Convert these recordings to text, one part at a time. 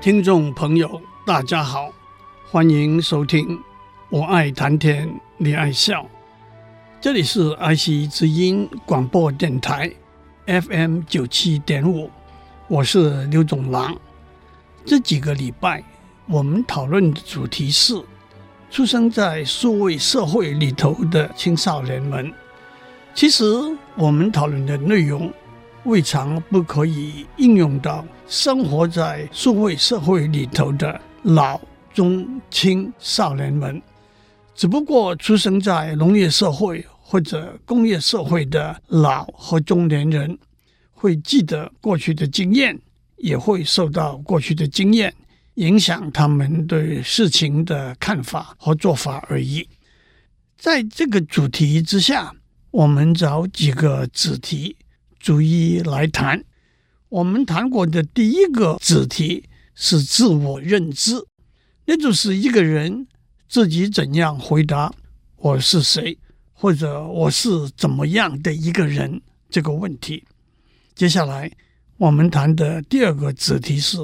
听众朋友，大家好，欢迎收听。我爱谈天，你爱笑。这里是爱惜之音广播电台 FM 九七点五，我是刘总郎。这几个礼拜，我们讨论的主题是出生在数位社会里头的青少年们。其实，我们讨论的内容。未尝不可以应用到生活在数位社会里头的老中青少年们，只不过出生在农业社会或者工业社会的老和中年人，会记得过去的经验，也会受到过去的经验影响他们对事情的看法和做法而已。在这个主题之下，我们找几个子题。逐一来谈。我们谈过的第一个子题是自我认知，那就是一个人自己怎样回答“我是谁”或者“我是怎么样的一个人”这个问题。接下来我们谈的第二个子题是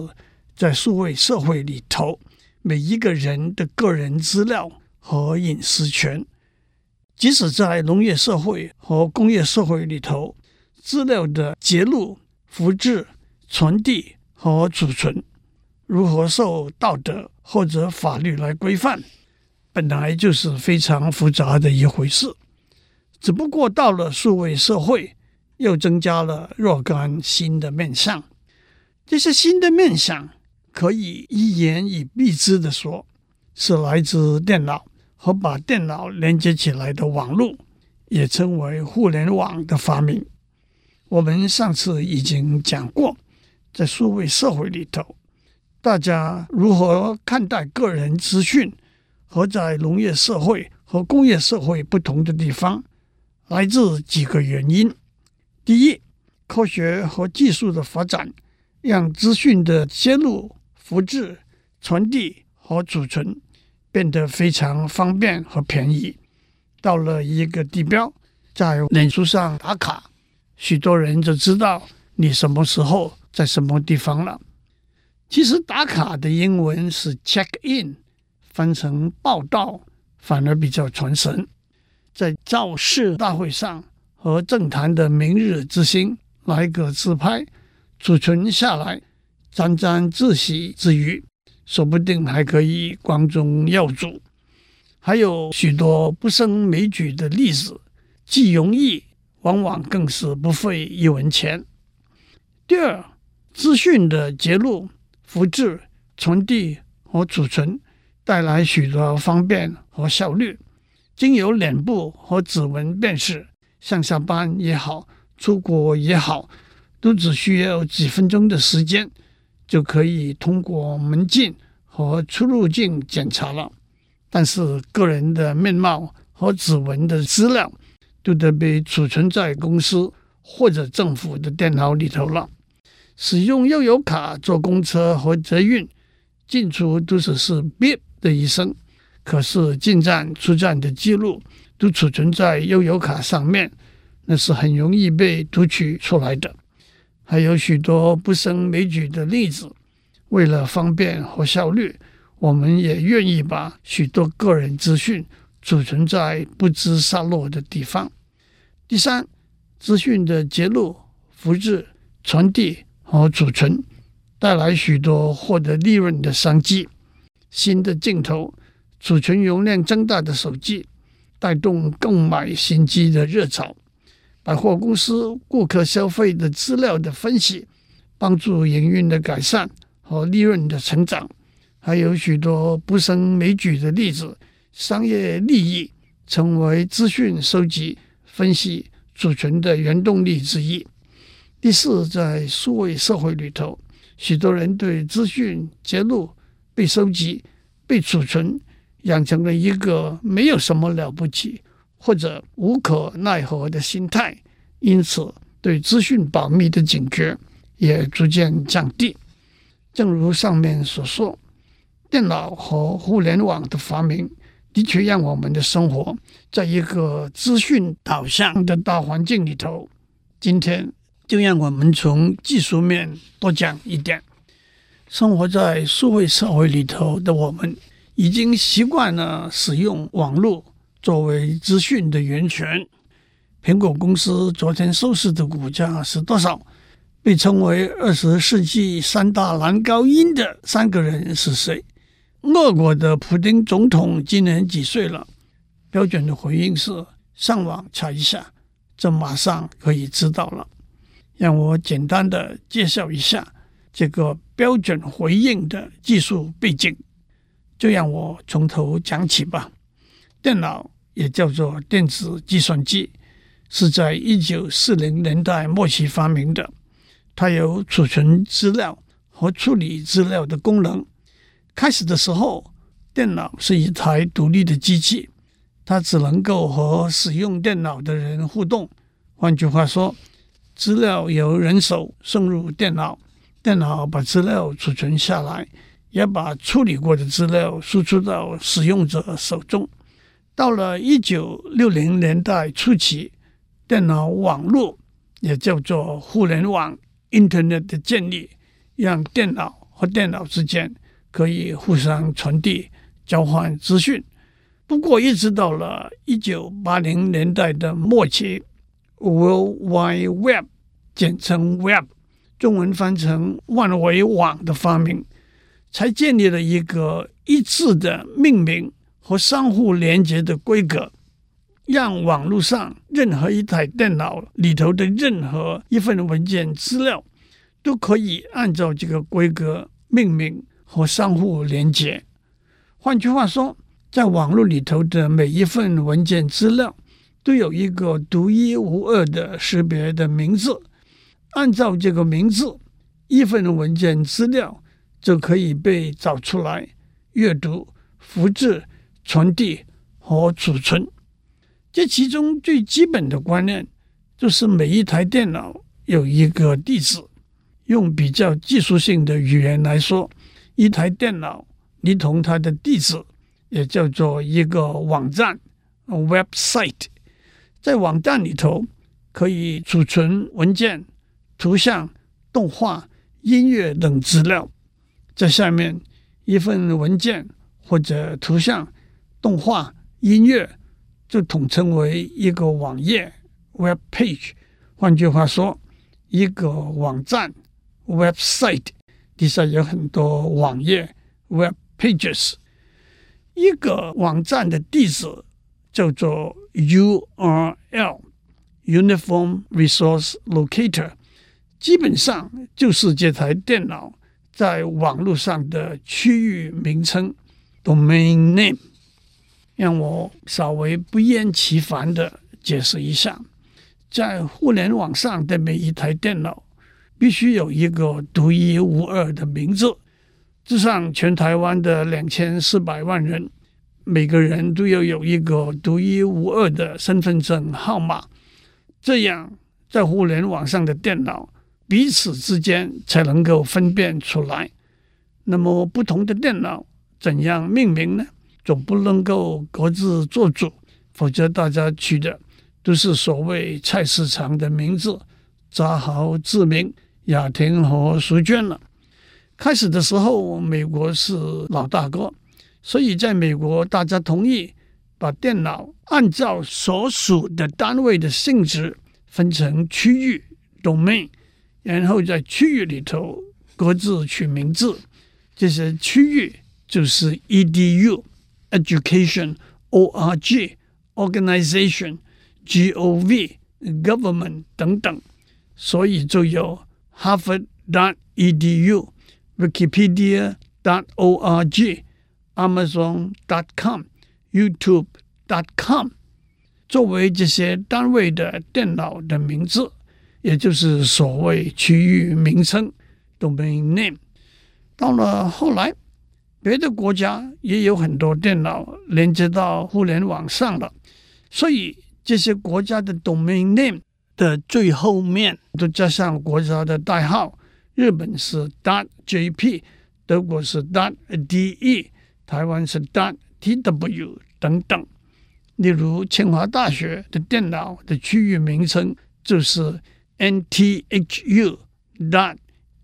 在数位社会里头，每一个人的个人资料和隐私权，即使在农业社会和工业社会里头。资料的揭露、复制、传递和储存，如何受道德或者法律来规范，本来就是非常复杂的一回事。只不过到了数位社会，又增加了若干新的面向。这些新的面向，可以一言以蔽之的说，是来自电脑和把电脑连接起来的网络，也称为互联网的发明。我们上次已经讲过，在数位社会里头，大家如何看待个人资讯，和在农业社会和工业社会不同的地方，来自几个原因。第一，科学和技术的发展，让资讯的揭露、复制、传递和储存变得非常方便和便宜。到了一个地标，在脸书上打卡。许多人就知道你什么时候在什么地方了。其实打卡的英文是 check in，翻成报道反而比较传神。在造势大会上和政坛的明日之星来个自拍，储存下来，沾沾自喜之余，说不定还可以光宗耀祖。还有许多不胜枚举的例子，既容易。往往更是不费一文钱。第二，资讯的揭露、复制、传递和储存带来许多方便和效率。经由脸部和指纹辨识，上下班也好，出国也好，都只需要几分钟的时间，就可以通过门禁和出入境检查了。但是，个人的面貌和指纹的资料，都得被储存在公司或者政府的电脑里头了。使用悠游卡坐公车和捷运，进出都是是“哔”的一声，可是进站出站的记录都储存在悠游卡上面，那是很容易被读取出来的。还有许多不胜枚举的例子。为了方便和效率，我们也愿意把许多个人资讯。储存在不知下落的地方。第三，资讯的揭露、复制、传递和储存，带来许多获得利润的商机。新的镜头、储存容量增大的手机，带动购买新机的热潮。百货公司顾客消费的资料的分析，帮助营运的改善和利润的成长。还有许多不胜枚举的例子。商业利益成为资讯收集、分析、储存的原动力之一。第四，在数位社会里头，许多人对资讯揭露、被收集、被储存养成了一个没有什么了不起或者无可奈何的心态，因此对资讯保密的警觉也逐渐降低。正如上面所说，电脑和互联网的发明的确让我们的生活在一个资讯导向的大环境里头。今天就让我们从技术面多讲一点。生活在数位社会里头的我们，已经习惯了使用网络作为资讯的源泉。苹果公司昨天收市的股价是多少？被称为二十世纪三大男高音的三个人是谁？俄国的普丁总统今年几岁了？标准的回应是上网查一下，这马上可以知道了。让我简单的介绍一下这个标准回应的技术背景，就让我从头讲起吧。电脑也叫做电子计算机，是在一九四零年代末期发明的。它有储存资料和处理资料的功能。开始的时候，电脑是一台独立的机器，它只能够和使用电脑的人互动。换句话说，资料由人手送入电脑，电脑把资料储存下来，也把处理过的资料输出到使用者手中。到了一九六零年代初期，电脑网络也叫做互联网。Internet 的建立，让电脑和电脑之间可以互相传递、交换资讯。不过，一直到了一九八零年代的末期，World Wide Web，简称 Web，中文翻成万维网的发明，才建立了一个一致的命名和相互连接的规格。让网络上任何一台电脑里头的任何一份文件资料都可以按照这个规格命名和相互连接。换句话说，在网络里头的每一份文件资料都有一个独一无二的识别的名字。按照这个名字，一份文件资料就可以被找出来、阅读、复制、传递和储存。这其中最基本的观念就是每一台电脑有一个地址。用比较技术性的语言来说，一台电脑你同它的地址，也叫做一个网站 （website）。在网站里头可以储存文件、图像、动画、音乐等资料。在下面，一份文件或者图像、动画、音乐。就统称为一个网页 （web page）。换句话说，一个网站 （website） 底下有很多网页 （web pages）。一个网站的地址叫做 URL（Uniform Resource Locator），基本上就是这台电脑在网络上的区域名称 （domain name）。让我稍微不厌其烦地解释一下，在互联网上的每一台电脑必须有一个独一无二的名字。至少全台湾的两千四百万人，每个人都要有一个独一无二的身份证号码，这样在互联网上的电脑彼此之间才能够分辨出来。那么，不同的电脑怎样命名呢？总不能够各自做主，否则大家取的都是所谓菜市场的名字，扎豪、志明、雅婷和淑娟了。开始的时候，美国是老大哥，所以在美国，大家同意把电脑按照所属的单位的性质分成区域 （domain），然后在区域里头各自取名字，这些区域就是 edu。Education, org, organization, gov, government 等等，所以就有 Harvard.edu、Wikipedia.org、Amazon.com、YouTube.com，作为这些单位的电脑的名字，也就是所谓区域名称，（domain name）。到了后来，别的国家也有很多电脑连接到互联网上了，所以这些国家的 domain name 的最后面都加上国家的代号。日本是 .dot .jp，德国是 .dot .de，台湾是 .dot .tw 等等。例如，清华大学的电脑的区域名称就是 NTHU dot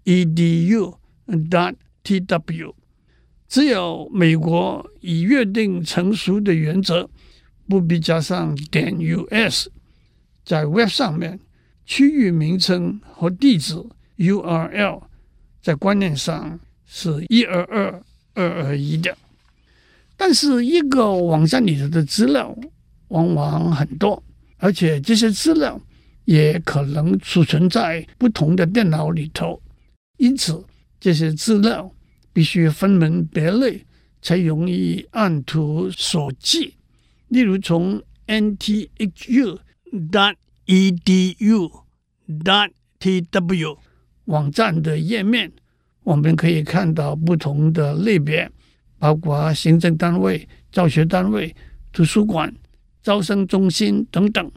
edu dot tw。只有美国以约定成熟的原则，不必加上点 US，在 Web 上面，区域名称和地址 URL 在观念上是一二二二二一的。但是一个网站里头的资料往往很多，而且这些资料也可能储存在不同的电脑里头，因此这些资料必须分门别类，才容易按图索骥。例如，从 nthU dot edu dot tw 网站的页面，我们可以看到不同的类别。包括行政单位、教学单位、图书馆、招生中心等等。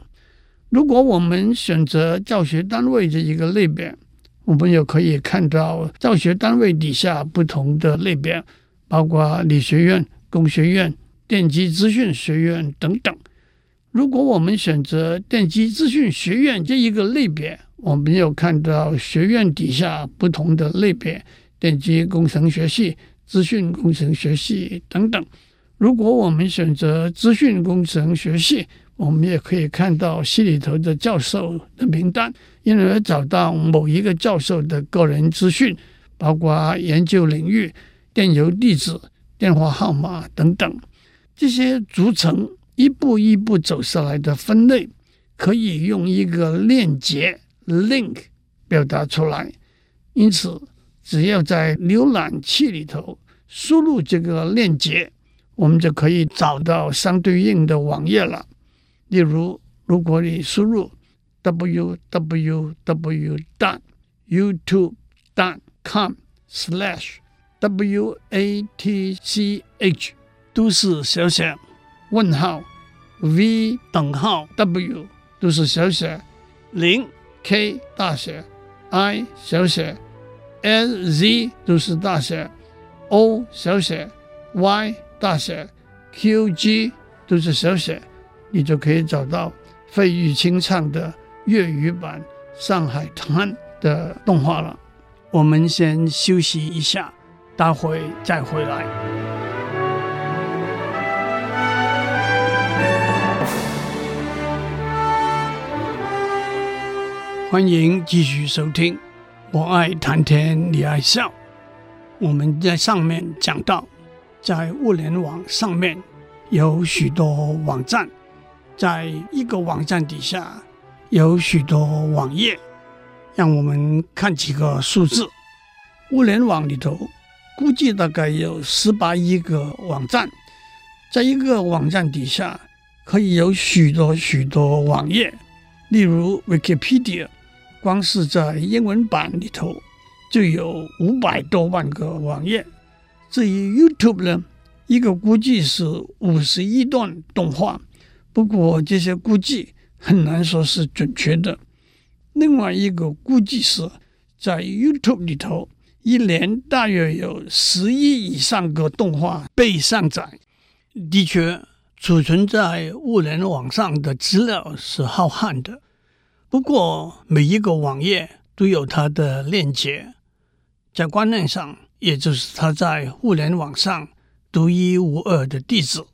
如果我们选择教学单位这一个类别，我们又可以看到教学单位底下不同的类别，包括理学院、工学院、电机资讯学院等等。如果我们选择电机资讯学院这一个类别，我们有看到学院底下不同的类别，电机工程学系。资讯工程学系等等。如果我们选择资讯工程学系，我们也可以看到系里头的教授的名单，因而找到某一个教授的个人资讯，包括研究领域、电邮地址、电话号码等等。这些组成一步一步走下来的分类，可以用一个链接 （link） 表达出来。因此，只要在浏览器里头输入这个链接，我们就可以找到相对应的网页了。例如，如果你输入 www.youtube.com/slash/watch，都是小写，问号 v 等号 w 都是小写，零 k 大写，i 小写。L Z 都是大写，O 小写，Y 大写，Q G 都是小写，你就可以找到费玉清唱的粤语版《上海滩》的动画了。我们先休息一下，待会再回来。欢迎继续收听。我爱谈天，你爱笑。我们在上面讲到，在物联网上面有许多网站，在一个网站底下有许多网页。让我们看几个数字：物联网里头估计大概有十八亿个网站，在一个网站底下可以有许多许多网页，例如 Wikipedia。光是在英文版里头就有五百多万个网页。至于 YouTube 呢，一个估计是五十一段动画，不过这些估计很难说是准确的。另外一个估计是在 YouTube 里头，一年大约有十亿以上个动画被上载。的确，储存在物联网上的资料是浩瀚的。不过，每一个网页都有它的链接，在观念上，也就是它在互联网上独一无二的地址。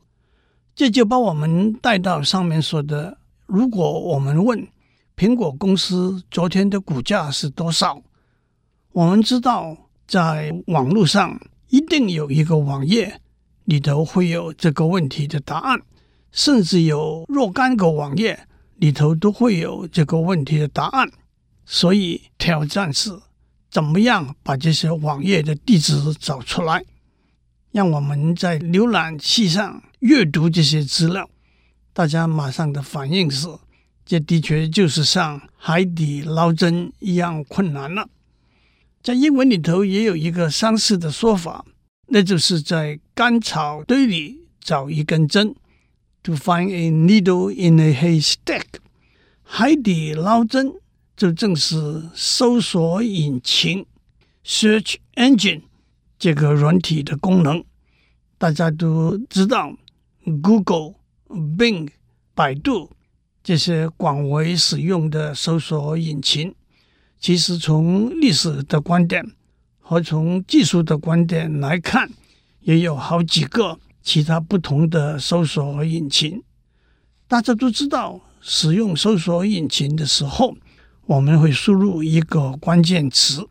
这就把我们带到上面说的：如果我们问苹果公司昨天的股价是多少，我们知道在网络上一定有一个网页里头会有这个问题的答案，甚至有若干个网页。里头都会有这个问题的答案，所以挑战是怎么样把这些网页的地址找出来，让我们在浏览器上阅读这些资料。大家马上的反应是，这的确就是像海底捞针一样困难了。在英文里头也有一个相似的说法，那就是在干草堆里找一根针，to find a needle in a haystack。海底捞针就正是搜索引擎 （search engine） 这个软体的功能。大家都知道，Google、Bing、百度这些广为使用的搜索引擎。其实，从历史的观点和从技术的观点来看，也有好几个其他不同的搜索引擎。大家都知道，使用搜索引擎的时候，我们会输入一个关键词，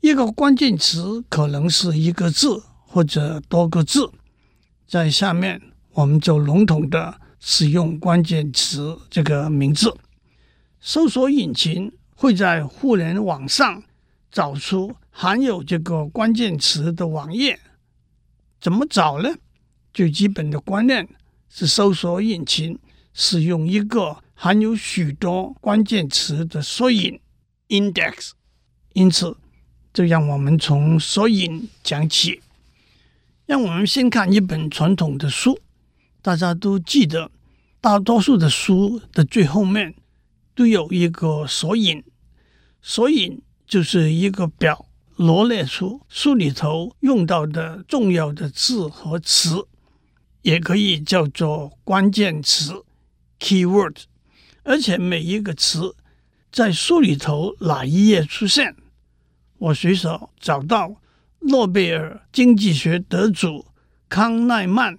一个关键词可能是一个字或者多个字，在下面我们就笼统的使用关键词这个名字。搜索引擎。会在互联网上找出含有这个关键词的网页，怎么找呢？最基本的观念是搜索引擎使用一个含有许多关键词的索引 （index）。因此，就让我们从索引讲起。让我们先看一本传统的书，大家都记得，大多数的书的最后面都有一个索引。索引就是一个表，罗列出书里头用到的重要的字和词，也可以叫做关键词 （keyword）。而且每一个词在书里头哪一页出现，我随手找到诺贝尔经济学得主康奈曼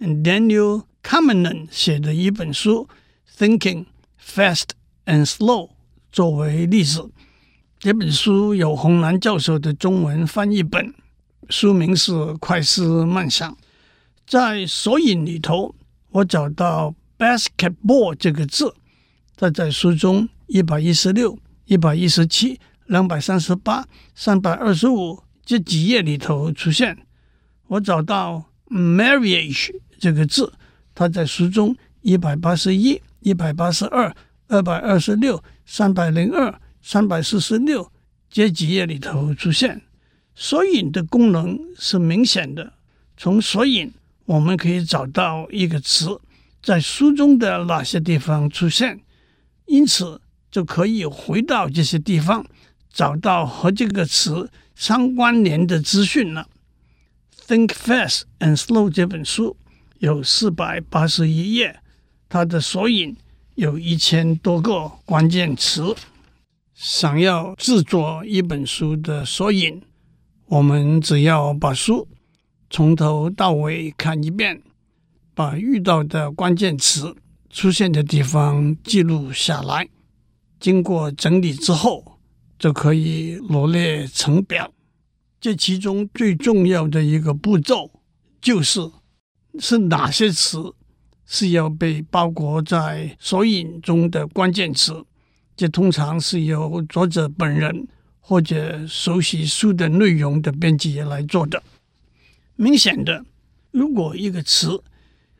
（Daniel Kahneman） 写的一本书《Thinking Fast and Slow》作为例子。这本书有洪兰教授的中文翻译本，书名是《快思慢想》。在索引里头，我找到 “basketball” 这个字，它在书中一百一十六、一百一十七、两百三十八、三百二十五这几页里头出现。我找到 “marriage” 这个字，它在书中一百八十一、一百八十二、二百二十六、三百零二。三百四十六这几页里头出现，索引的功能是明显的。从索引我们可以找到一个词在书中的哪些地方出现，因此就可以回到这些地方，找到和这个词相关联的资讯了。《Think Fast and Slow》这本书有四百八十一页，它的索引有一千多个关键词。想要制作一本书的索引，我们只要把书从头到尾看一遍，把遇到的关键词出现的地方记录下来，经过整理之后，就可以罗列成表。这其中最重要的一个步骤，就是是哪些词是要被包裹在索引中的关键词。这通常是由作者本人或者熟悉书的内容的编辑来做的。明显的，如果一个词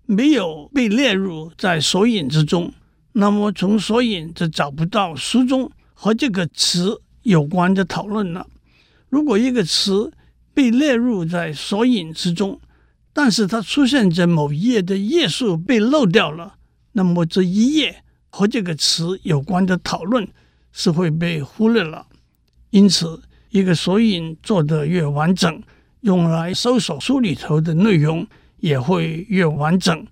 没有被列入在索引之中，那么从索引就找不到书中和这个词有关的讨论了。如果一个词被列入在索引之中，但是它出现在某一页的页数被漏掉了，那么这一页。和这个词有关的讨论是会被忽略了，因此，一个索引做得越完整，用来搜索书里头的内容也会越完整。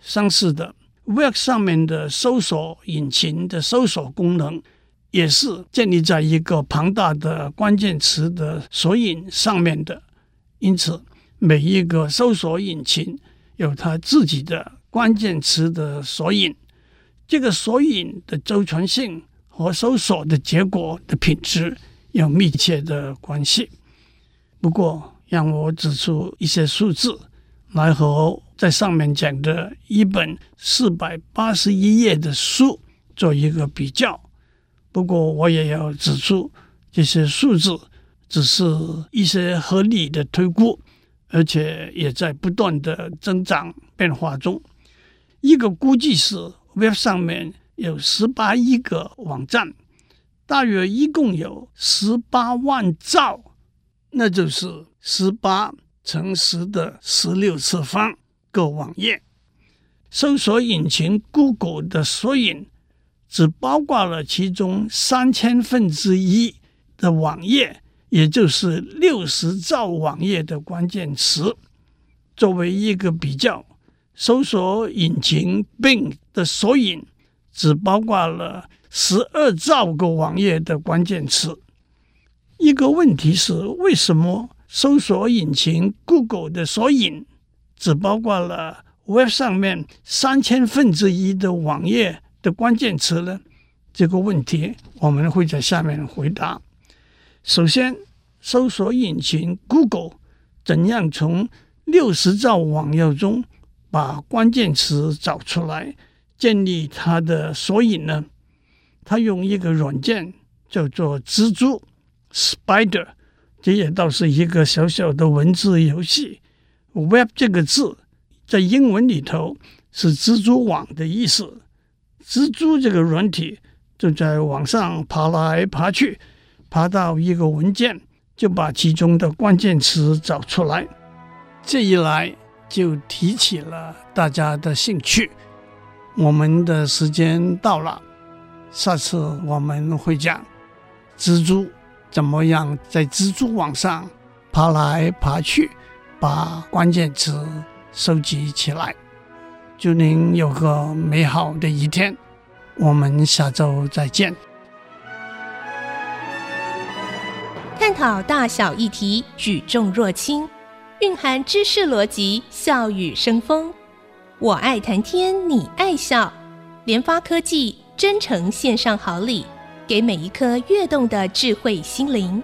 相似的，Web 上面的搜索引擎的搜索功能也是建立在一个庞大的关键词的索引上面的，因此，每一个搜索引擎有它自己的关键词的索引。这个索引的周全性和搜索的结果的品质有密切的关系。不过，让我指出一些数字来和在上面讲的一本四百八十一页的书做一个比较。不过，我也要指出，这些数字只是一些合理的推估，而且也在不断的增长变化中。一个估计是。Web 上面有十八亿个网站，大约一共有十八万兆，那就是十八乘十的十六次方个网页。搜索引擎 Google 的索引只包括了其中三千分之一的网页，也就是六十兆网页的关键词。作为一个比较，搜索引擎 Bing 的索引只包括了十二兆个网页的关键词。一个问题是，为什么搜索引擎 Google 的索引只包括了 Web 上面三千分之一的网页的关键词呢？这个问题我们会在下面回答。首先，搜索引擎 Google 怎样从六十兆网页中把关键词找出来，建立它的索引呢？它用一个软件叫做蜘蛛 （Spider），这也倒是一个小小的文字游戏。Web 这个字在英文里头是蜘蛛网的意思。蜘蛛这个软体就在网上爬来爬去，爬到一个文件，就把其中的关键词找出来。这一来就提起了大家的兴趣。我们的时间到了。下次我们会讲蜘蛛怎么样在蜘蛛网上爬来爬去，把关键词收集起来。祝您有个美好的一天，我们下周再见。探讨大小议题，举重若轻，蕴含知识逻辑，笑语生风。我爱谈天，你爱笑，联发科技。真诚献上好礼，给每一颗跃动的智慧心灵。